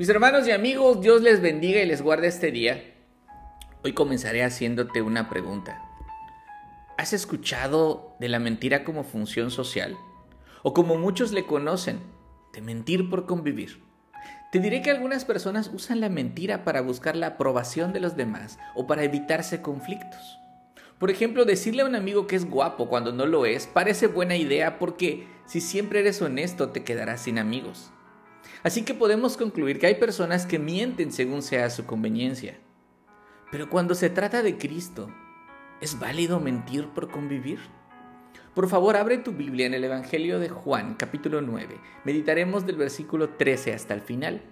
Mis hermanos y amigos, Dios les bendiga y les guarde este día. Hoy comenzaré haciéndote una pregunta. ¿Has escuchado de la mentira como función social? O como muchos le conocen, de mentir por convivir. Te diré que algunas personas usan la mentira para buscar la aprobación de los demás o para evitarse conflictos. Por ejemplo, decirle a un amigo que es guapo cuando no lo es parece buena idea porque si siempre eres honesto te quedarás sin amigos. Así que podemos concluir que hay personas que mienten según sea su conveniencia. Pero cuando se trata de Cristo, ¿es válido mentir por convivir? Por favor, abre tu Biblia en el Evangelio de Juan, capítulo 9. Meditaremos del versículo 13 hasta el final.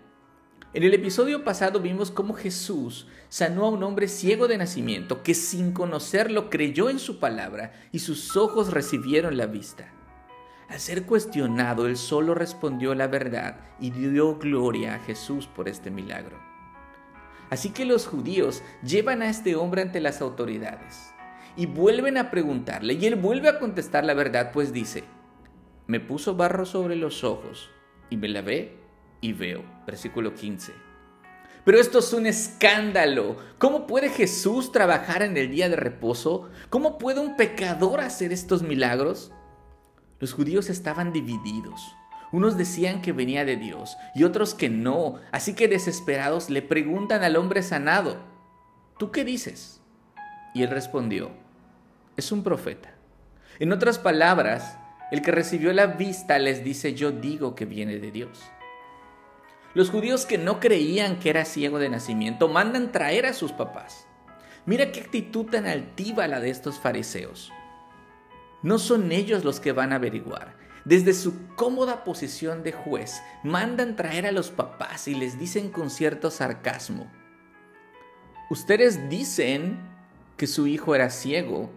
En el episodio pasado vimos cómo Jesús sanó a un hombre ciego de nacimiento que sin conocerlo creyó en su palabra y sus ojos recibieron la vista. Al ser cuestionado, él solo respondió la verdad y dio gloria a Jesús por este milagro. Así que los judíos llevan a este hombre ante las autoridades y vuelven a preguntarle y él vuelve a contestar la verdad, pues dice, me puso barro sobre los ojos y me lavé y veo. Versículo 15. Pero esto es un escándalo. ¿Cómo puede Jesús trabajar en el día de reposo? ¿Cómo puede un pecador hacer estos milagros? Los judíos estaban divididos. Unos decían que venía de Dios y otros que no, así que desesperados le preguntan al hombre sanado, ¿tú qué dices? Y él respondió, es un profeta. En otras palabras, el que recibió la vista les dice, yo digo que viene de Dios. Los judíos que no creían que era ciego de nacimiento mandan traer a sus papás. Mira qué actitud tan altiva la de estos fariseos. No son ellos los que van a averiguar. Desde su cómoda posición de juez, mandan traer a los papás y les dicen con cierto sarcasmo, ustedes dicen que su hijo era ciego,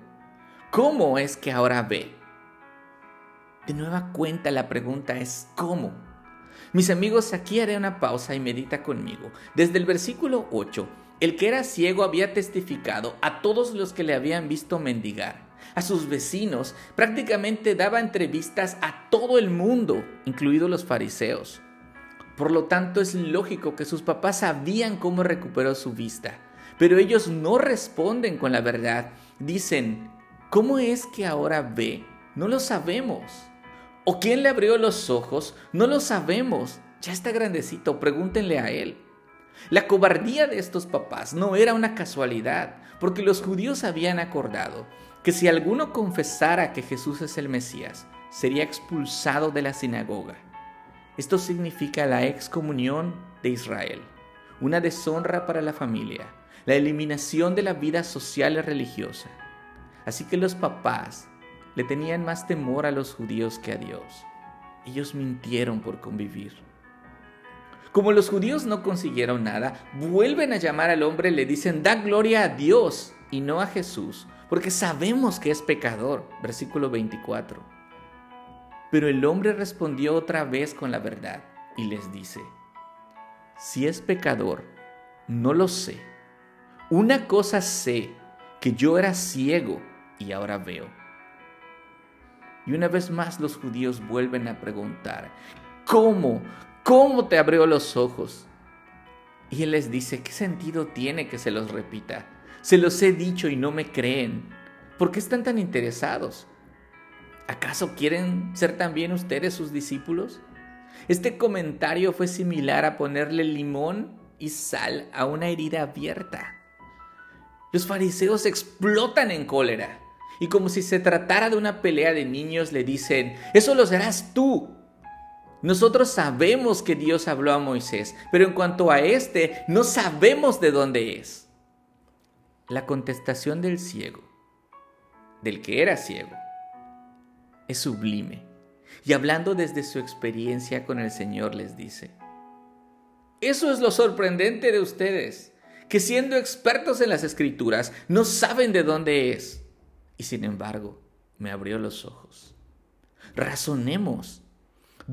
¿cómo es que ahora ve? De nueva cuenta la pregunta es ¿cómo? Mis amigos, aquí haré una pausa y medita conmigo. Desde el versículo 8, el que era ciego había testificado a todos los que le habían visto mendigar a sus vecinos, prácticamente daba entrevistas a todo el mundo, incluidos los fariseos. Por lo tanto, es lógico que sus papás sabían cómo recuperó su vista, pero ellos no responden con la verdad. Dicen, ¿cómo es que ahora ve? No lo sabemos. ¿O quién le abrió los ojos? No lo sabemos. Ya está grandecito, pregúntenle a él. La cobardía de estos papás no era una casualidad, porque los judíos habían acordado que si alguno confesara que Jesús es el Mesías, sería expulsado de la sinagoga. Esto significa la excomunión de Israel, una deshonra para la familia, la eliminación de la vida social y religiosa. Así que los papás le tenían más temor a los judíos que a Dios. Ellos mintieron por convivir. Como los judíos no consiguieron nada, vuelven a llamar al hombre y le dicen, da gloria a Dios y no a Jesús, porque sabemos que es pecador. Versículo 24. Pero el hombre respondió otra vez con la verdad y les dice, si es pecador, no lo sé. Una cosa sé, que yo era ciego y ahora veo. Y una vez más los judíos vuelven a preguntar, ¿cómo? ¿Cómo te abrió los ojos? Y él les dice, ¿qué sentido tiene que se los repita? Se los he dicho y no me creen. ¿Por qué están tan interesados? ¿Acaso quieren ser también ustedes sus discípulos? Este comentario fue similar a ponerle limón y sal a una herida abierta. Los fariseos explotan en cólera y como si se tratara de una pelea de niños le dicen, eso lo serás tú. Nosotros sabemos que Dios habló a Moisés, pero en cuanto a este, no sabemos de dónde es. La contestación del ciego, del que era ciego, es sublime. Y hablando desde su experiencia con el Señor les dice, eso es lo sorprendente de ustedes, que siendo expertos en las escrituras no saben de dónde es. Y sin embargo, me abrió los ojos. Razonemos.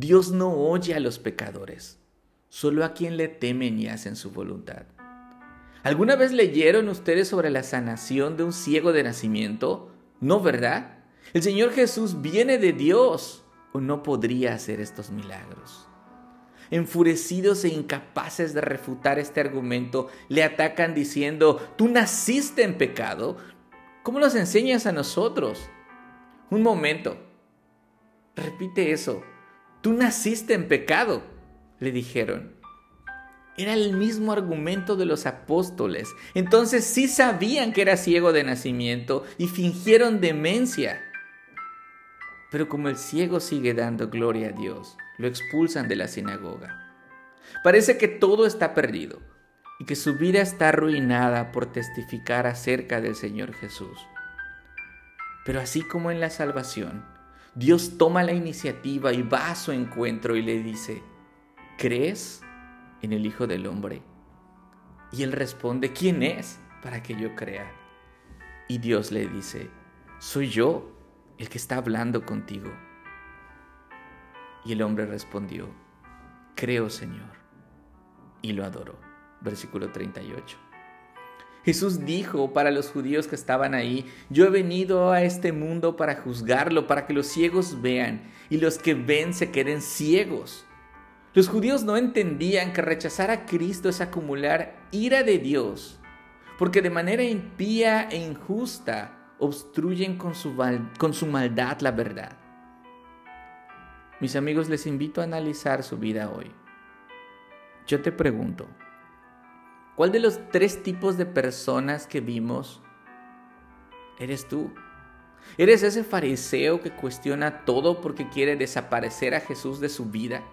Dios no oye a los pecadores, solo a quien le temen y hacen su voluntad. ¿Alguna vez leyeron ustedes sobre la sanación de un ciego de nacimiento? No, ¿verdad? El Señor Jesús viene de Dios o no podría hacer estos milagros. enfurecidos e incapaces de refutar este argumento, le atacan diciendo, tú naciste en pecado. ¿Cómo nos enseñas a nosotros? Un momento, repite eso, tú naciste en pecado, le dijeron. Era el mismo argumento de los apóstoles. Entonces sí sabían que era ciego de nacimiento y fingieron demencia. Pero como el ciego sigue dando gloria a Dios, lo expulsan de la sinagoga. Parece que todo está perdido y que su vida está arruinada por testificar acerca del Señor Jesús. Pero así como en la salvación, Dios toma la iniciativa y va a su encuentro y le dice, ¿crees? en el Hijo del Hombre? Y él responde, ¿quién es para que yo crea? Y Dios le dice, soy yo el que está hablando contigo. Y el hombre respondió, creo Señor. Y lo adoró. Versículo 38. Jesús dijo para los judíos que estaban ahí, yo he venido a este mundo para juzgarlo, para que los ciegos vean y los que ven se queden ciegos. Los judíos no entendían que rechazar a Cristo es acumular ira de Dios, porque de manera impía e injusta obstruyen con su, con su maldad la verdad. Mis amigos, les invito a analizar su vida hoy. Yo te pregunto, ¿cuál de los tres tipos de personas que vimos eres tú? ¿Eres ese fariseo que cuestiona todo porque quiere desaparecer a Jesús de su vida?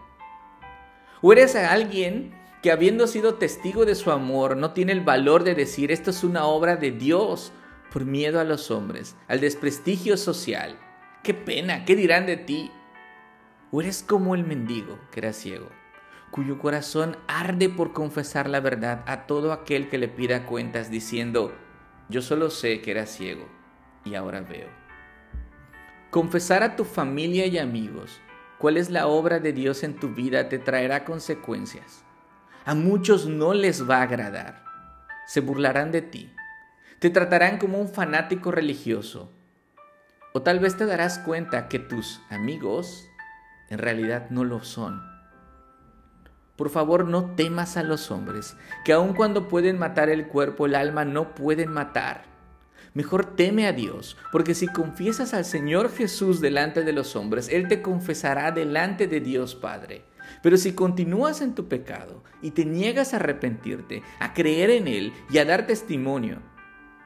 ¿O eres alguien que habiendo sido testigo de su amor no tiene el valor de decir esto es una obra de Dios por miedo a los hombres, al desprestigio social? ¡Qué pena! ¿Qué dirán de ti? ¿O eres como el mendigo que era ciego, cuyo corazón arde por confesar la verdad a todo aquel que le pida cuentas diciendo, yo solo sé que era ciego y ahora veo? Confesar a tu familia y amigos cuál es la obra de Dios en tu vida te traerá consecuencias. A muchos no les va a agradar. Se burlarán de ti. Te tratarán como un fanático religioso. O tal vez te darás cuenta que tus amigos en realidad no lo son. Por favor, no temas a los hombres, que aun cuando pueden matar el cuerpo, el alma no pueden matar. Mejor teme a Dios, porque si confiesas al Señor Jesús delante de los hombres, Él te confesará delante de Dios Padre. Pero si continúas en tu pecado y te niegas a arrepentirte, a creer en Él y a dar testimonio,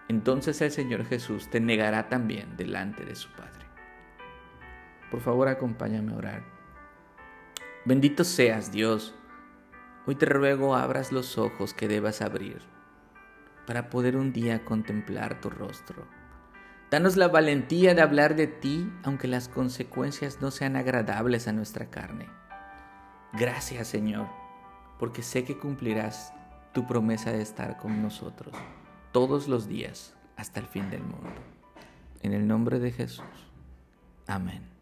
entonces el Señor Jesús te negará también delante de su Padre. Por favor, acompáñame a orar. Bendito seas, Dios. Hoy te ruego abras los ojos que debas abrir para poder un día contemplar tu rostro. Danos la valentía de hablar de ti aunque las consecuencias no sean agradables a nuestra carne. Gracias Señor, porque sé que cumplirás tu promesa de estar con nosotros todos los días hasta el fin del mundo. En el nombre de Jesús. Amén.